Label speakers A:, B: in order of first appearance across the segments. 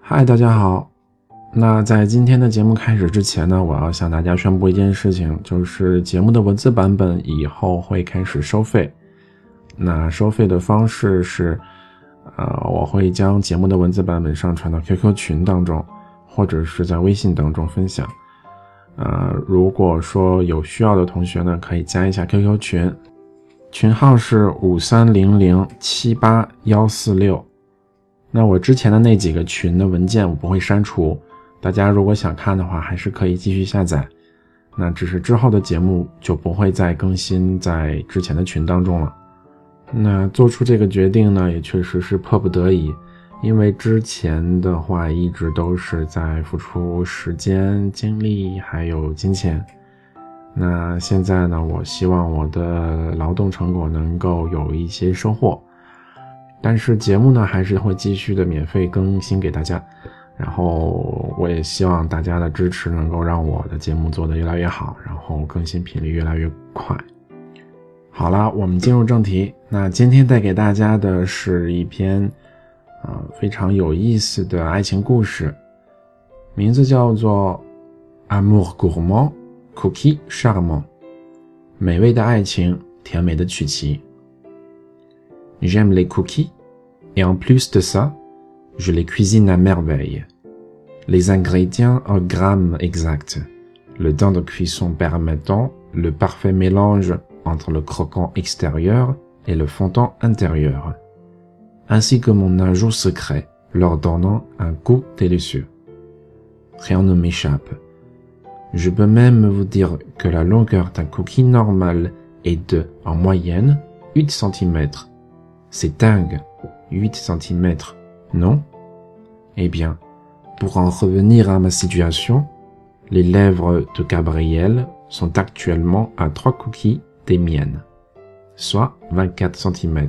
A: 嗨，大家好。那在今天的节目开始之前呢，我要向大家宣布一件事情，就是节目的文字版本以后会开始收费。那收费的方式是，呃，我会将节目的文字版本上传到 QQ 群当中，或者是在微信当中分享。呃，如果说有需要的同学呢，可以加一下 QQ 群，群号是五三零零七八幺四六。那我之前的那几个群的文件我不会删除。大家如果想看的话，还是可以继续下载。那只是之后的节目就不会再更新在之前的群当中了。那做出这个决定呢，也确实是迫不得已，因为之前的话一直都是在付出时间、精力还有金钱。那现在呢，我希望我的劳动成果能够有一些收获，但是节目呢，还是会继续的免费更新给大家。然后我也希望大家的支持能够让我的节目做得越来越好，然后更新频率越来越快。好了，我们进入正题。那今天带给大家的是一篇，啊非常有意思的爱情故事，名字叫做《Amour gourmand, cookie charmant》，美味的爱情，甜美的曲奇。J'aime les cookies, et en plus de ça. Je les cuisine à merveille. Les ingrédients en grammes exacts. Le temps de cuisson permettant le parfait mélange entre le croquant extérieur et le fondant intérieur. Ainsi que mon ajout secret leur donnant un goût délicieux. Rien ne m'échappe. Je peux même vous dire que la longueur d'un cookie normal est de, en moyenne, 8 cm. C'est dingue, 8 cm non? Eh bien, pour en revenir à ma situation, les lèvres de Gabriel sont actuellement à trois cookies des miennes, soit 24 cm.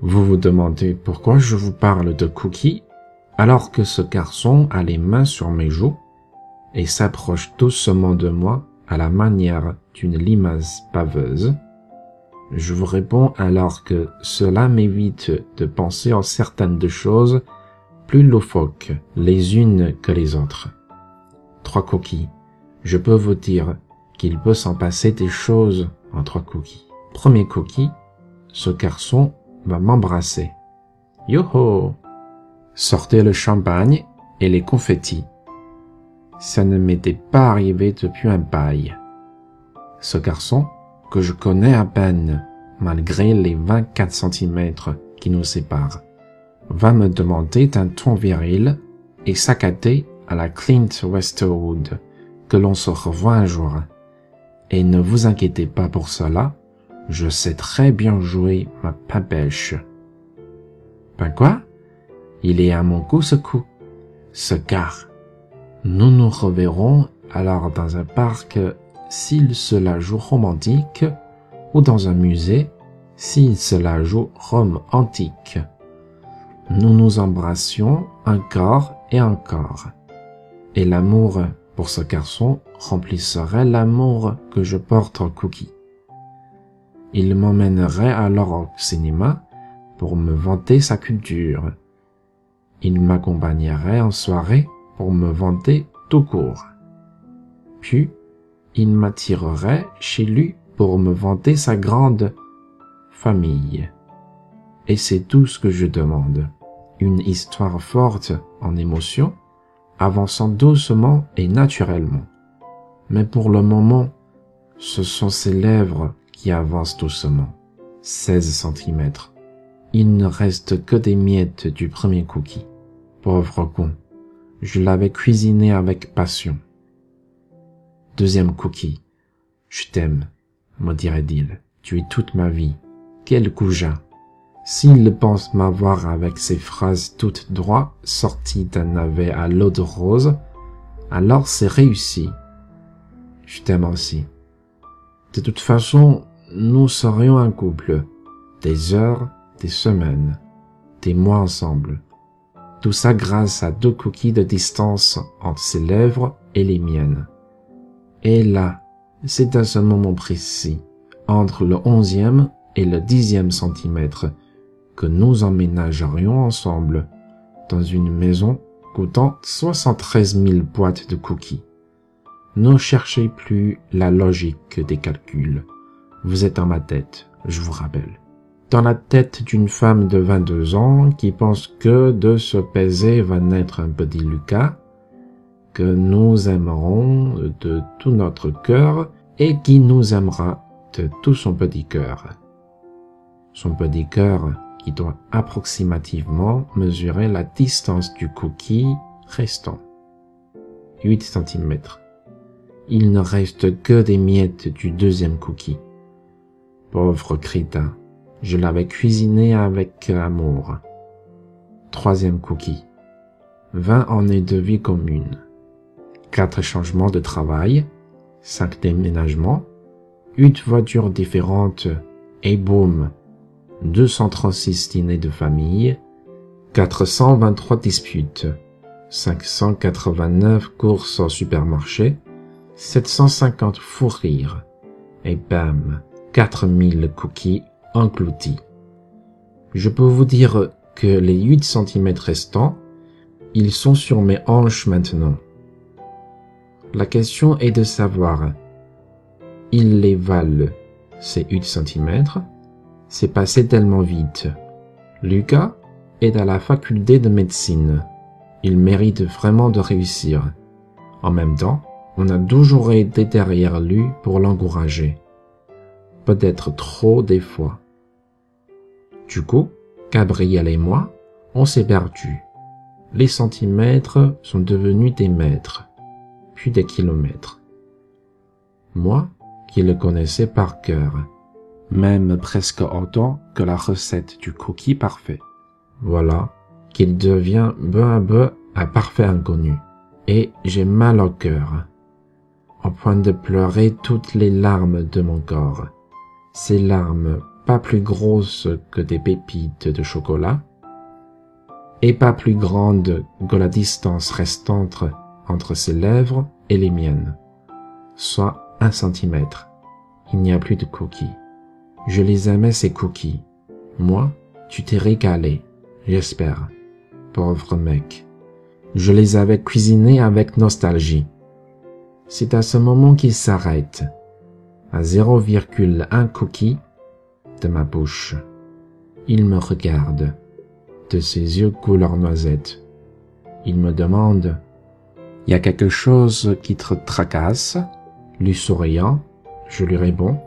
A: Vous vous demandez pourquoi je vous parle de cookies alors que ce garçon a les mains sur mes joues et s'approche doucement de moi à la manière d'une limace baveuse je vous réponds alors que cela m'évite de penser en certaines choses plus loufoques les unes que les autres. Trois coquilles. Je peux vous dire qu'il peut s'en passer des choses en trois coquilles. Premier coquille, ce garçon va m'embrasser. Yoho! Sortez le champagne et les confettis. Ça ne m'était pas arrivé depuis un bail. Ce garçon que je connais à peine, malgré les 24 cm qui nous séparent, va me demander d'un ton viril et saccadé à la Clint Westwood que l'on se revoit un jour. Et ne vous inquiétez pas pour cela, je sais très bien jouer ma papèche. Ben quoi? Il est à mon goût ce coup, ce gars. Nous nous reverrons alors dans un parc s'il se la joue romantique, ou dans un musée, s'il se la joue Rome antique. Nous nous embrassions encore et encore. Et l'amour pour ce garçon remplissait l'amour que je porte au cookie. Il m'emmènerait alors au cinéma pour me vanter sa culture. Il m'accompagnerait en soirée pour me vanter tout court. Puis, il m'attirerait chez lui pour me vanter sa grande famille. Et c'est tout ce que je demande. Une histoire forte en émotion, avançant doucement et naturellement. Mais pour le moment, ce sont ses lèvres qui avancent doucement. 16 cm. Il ne reste que des miettes du premier cookie. Pauvre con. Je l'avais cuisiné avec passion. Deuxième cookie. Je t'aime, me dirait-il. Tu es toute ma vie. Quel goujat. S'il pense m'avoir avec ces phrases toutes droites sorties d'un navet à l'eau de rose, alors c'est réussi. Je t'aime aussi. De toute façon, nous serions un couple. Des heures, des semaines, des mois ensemble. Tout ça grâce à deux cookies de distance entre ses lèvres et les miennes. Et là, c'est à ce moment précis, entre le onzième et le dixième centimètre, que nous emménagerions ensemble dans une maison coûtant 73 000 boîtes de cookies. Ne cherchez plus la logique des calculs. Vous êtes dans ma tête, je vous rappelle. Dans la tête d'une femme de 22 ans qui pense que de ce baiser va naître un petit Lucas, que nous aimerons de tout notre cœur et qui nous aimera de tout son petit cœur. Son petit cœur qui doit approximativement mesurer la distance du cookie restant. 8 cm. Il ne reste que des miettes du deuxième cookie. Pauvre crétin, je l'avais cuisiné avec amour. Troisième cookie. 20 années de vie commune. Quatre changements de travail, cinq déménagements, huit voitures différentes et boum, 236 dîners de famille, 423 disputes, 589 courses au supermarché, 750 fous rires, et bam, 4000 cookies engloutis. Je peux vous dire que les 8 cm restants, ils sont sur mes hanches maintenant. La question est de savoir, ils les valent ces 8 cm c'est passé tellement vite. Lucas est à la faculté de médecine. Il mérite vraiment de réussir. En même temps, on a toujours été derrière lui pour l'encourager. Peut-être trop des fois. Du coup, Gabriel et moi, on s'est perdus. Les centimètres sont devenus des mètres, puis des kilomètres. Moi, qui le connaissais par cœur, même presque autant que la recette du cookie parfait. Voilà qu'il devient peu à peu un parfait inconnu. Et j'ai mal au cœur, au point de pleurer toutes les larmes de mon corps. Ces larmes pas plus grosses que des pépites de chocolat, et pas plus grandes que la distance restante entre ses lèvres et les miennes, soit un centimètre. Il n'y a plus de cookies. Je les aimais ces cookies. Moi, tu t'es régalé, j'espère. Pauvre mec. Je les avais cuisinés avec nostalgie. C'est à ce moment qu'ils s'arrêtent, à 0,1 cookie de ma bouche. Il me regarde, de ses yeux couleur noisette. Il me demande, y a quelque chose qui te tracasse? Lui souriant, je lui réponds,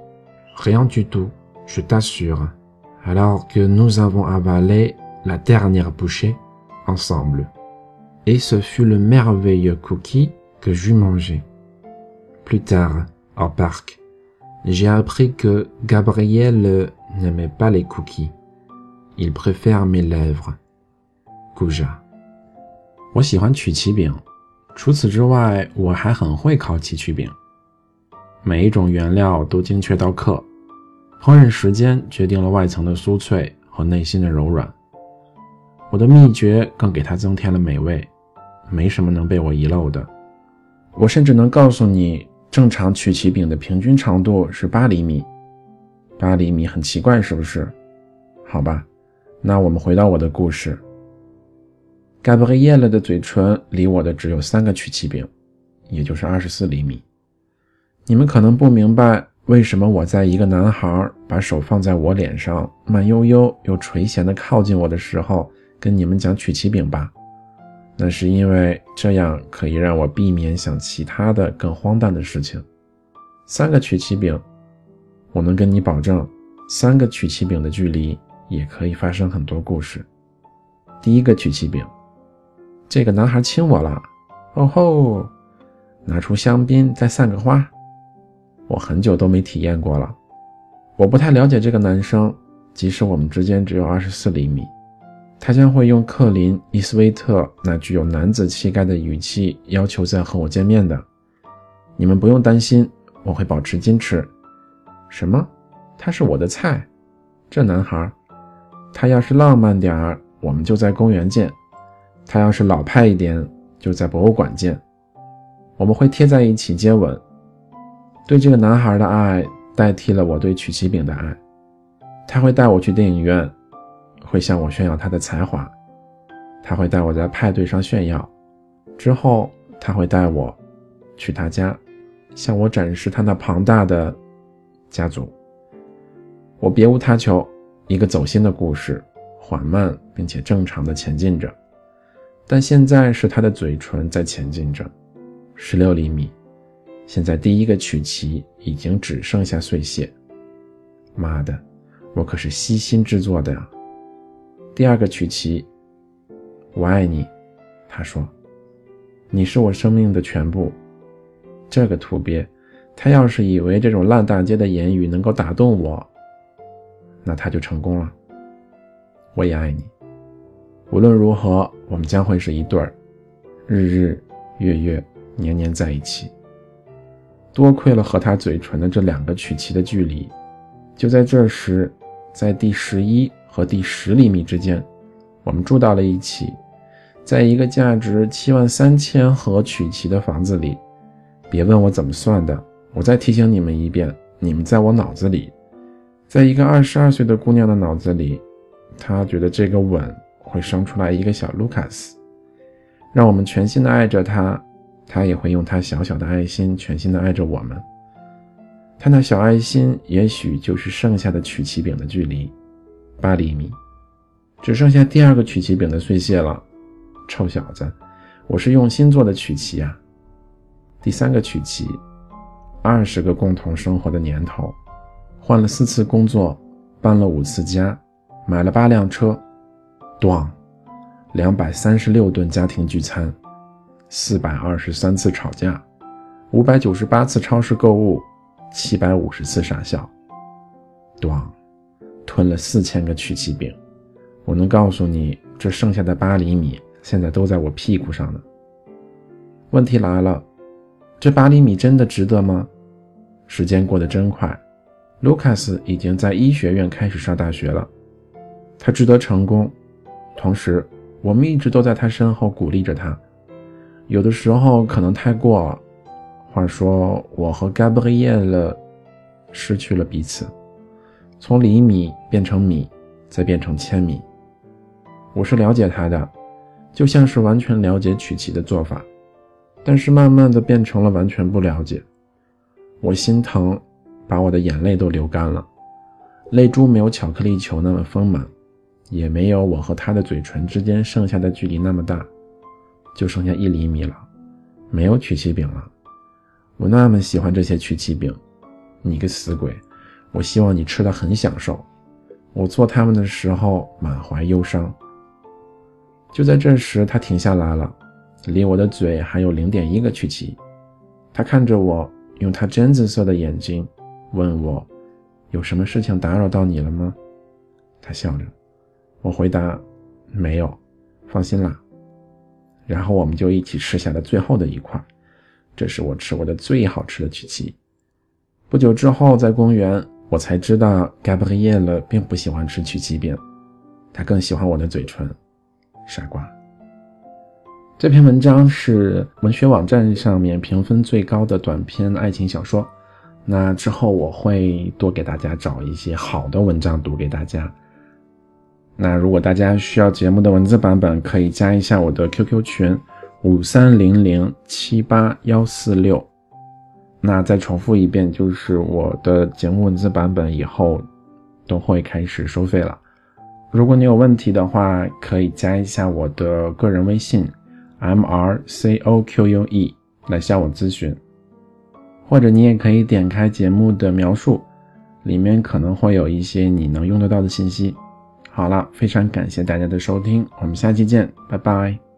A: rien du tout je t'assure, alors que nous avons avalé la dernière bouchée ensemble. Et ce fut le merveilleux cookie que j'eus mangé. Plus tard, au parc, j'ai appris que Gabriel n'aimait pas les cookies. Il préfère mes lèvres. Kuja.
B: 我喜欢曲奇饼，除此之外，我还很会烤奇趣饼。每一种原料都精确到克，烹饪时间决定了外层的酥脆和内心的柔软。我的秘诀更给它增添了美味，没什么能被我遗漏的。我甚至能告诉你，正常曲奇饼的平均长度是八厘米。八厘米很奇怪，是不是？好吧，那我们回到我的故事。Gabrielle 的嘴唇离我的只有三个曲奇饼，也就是二十四厘米。你们可能不明白。为什么我在一个男孩把手放在我脸上，慢悠悠又垂涎的靠近我的时候，跟你们讲曲奇饼吧？那是因为这样可以让我避免想其他的更荒诞的事情。三个曲奇饼，我能跟你保证，三个曲奇饼的距离也可以发生很多故事。第一个曲奇饼，
A: 这个男孩亲我了。哦吼，拿出香槟再散个花。我很久都没体验过了。我不太了解这个男生，即使我们之间只有二十四厘米，他将会用克林·伊斯威特那具有男子气概的语气要求再和我见面的。你们不用担心，我会保持矜持。什么？他是我的菜？这男孩，他要是浪漫点儿，我们就在公园见；他要是老派一点，就在博物馆见。我们会贴在一起接吻。对这个男孩的爱代替了我对曲奇饼的爱。他会带我去电影院，会向我炫耀他的才华。他会带我在派对上炫耀，之后他会带我去他家，向我展示他那庞大的家族。我别无他求，一个走心的故事，缓慢并且正常的前进着。但现在是他的嘴唇在前进着，十六厘米。现在第一个曲奇已经只剩下碎屑。妈的，我可是悉心制作的呀！第二个曲奇，我爱你，他说，你是我生命的全部。这个土鳖，他要是以为这种烂大街的言语能够打动我，那他就成功了。我也爱你，无论如何，我们将会是一对儿，日日月月年年在一起。多亏了和他嘴唇的这两个曲奇的距离，就在这时，在第十一和第十厘米之间，我们住到了一起，在一个价值七万三千盒曲奇的房子里。别问我怎么算的，我再提醒你们一遍：你们在我脑子里，在一个二十二岁的姑娘的脑子里，她觉得这个吻会生出来一个小卢卡斯，让我们全心的爱着他。他也会用他小小的爱心全心的爱着我们。他那小爱心也许就是剩下的曲奇饼的距离，八厘米，只剩下第二个曲奇饼的碎屑了。臭小子，我是用心做的曲奇啊！第三个曲奇，二十个共同生活的年头，换了四次工作，搬了五次家，买了八辆车，咣，两百三十六顿家庭聚餐。四百二十三次吵架，五百九十八次超市购物，七百五十次傻笑。咣，吞了四千个曲奇饼。我能告诉你，这剩下的八厘米现在都在我屁股上呢。问题来了，这八厘米真的值得吗？时间过得真快，卢卡斯已经在医学院开始上大学了。他值得成功，同时我们一直都在他身后鼓励着他。有的时候可能太过了。话说，我和 Gabrielle 失去了彼此，从厘米变成米，再变成千米。我是了解他的，就像是完全了解曲奇的做法，但是慢慢的变成了完全不了解。我心疼，把我的眼泪都流干了，泪珠没有巧克力球那么丰满，也没有我和他的嘴唇之间剩下的距离那么大。就剩下一厘米了，没有曲奇饼了。我那么喜欢这些曲奇饼，你个死鬼！我希望你吃的很享受。我做它们的时候满怀忧伤。就在这时，他停下来了，离我的嘴还有零点一个曲奇。他看着我，用他榛子色的眼睛问我：“有什么事情打扰到你了吗？”他笑着。我回答：“没有，放心啦。”然后我们就一起吃下了最后的一块，这是我吃过的最好吃的曲奇。不久之后，在公园，我才知道 Gabrielle 并不喜欢吃曲奇饼，他更喜欢我的嘴唇。傻瓜。这篇文章是文学网站上面评分最高的短篇爱情小说。那之后我会多给大家找一些好的文章读给大家。那如果大家需要节目的文字版本，可以加一下我的 QQ 群五三零零七八幺四六。那再重复一遍，就是我的节目文字版本以后都会开始收费了。如果你有问题的话，可以加一下我的个人微信 m r c o q u e 来向我咨询，或者你也可以点开节目的描述，里面可能会有一些你能用得到的信息。好了，非常感谢大家的收听，我们下期见，拜拜。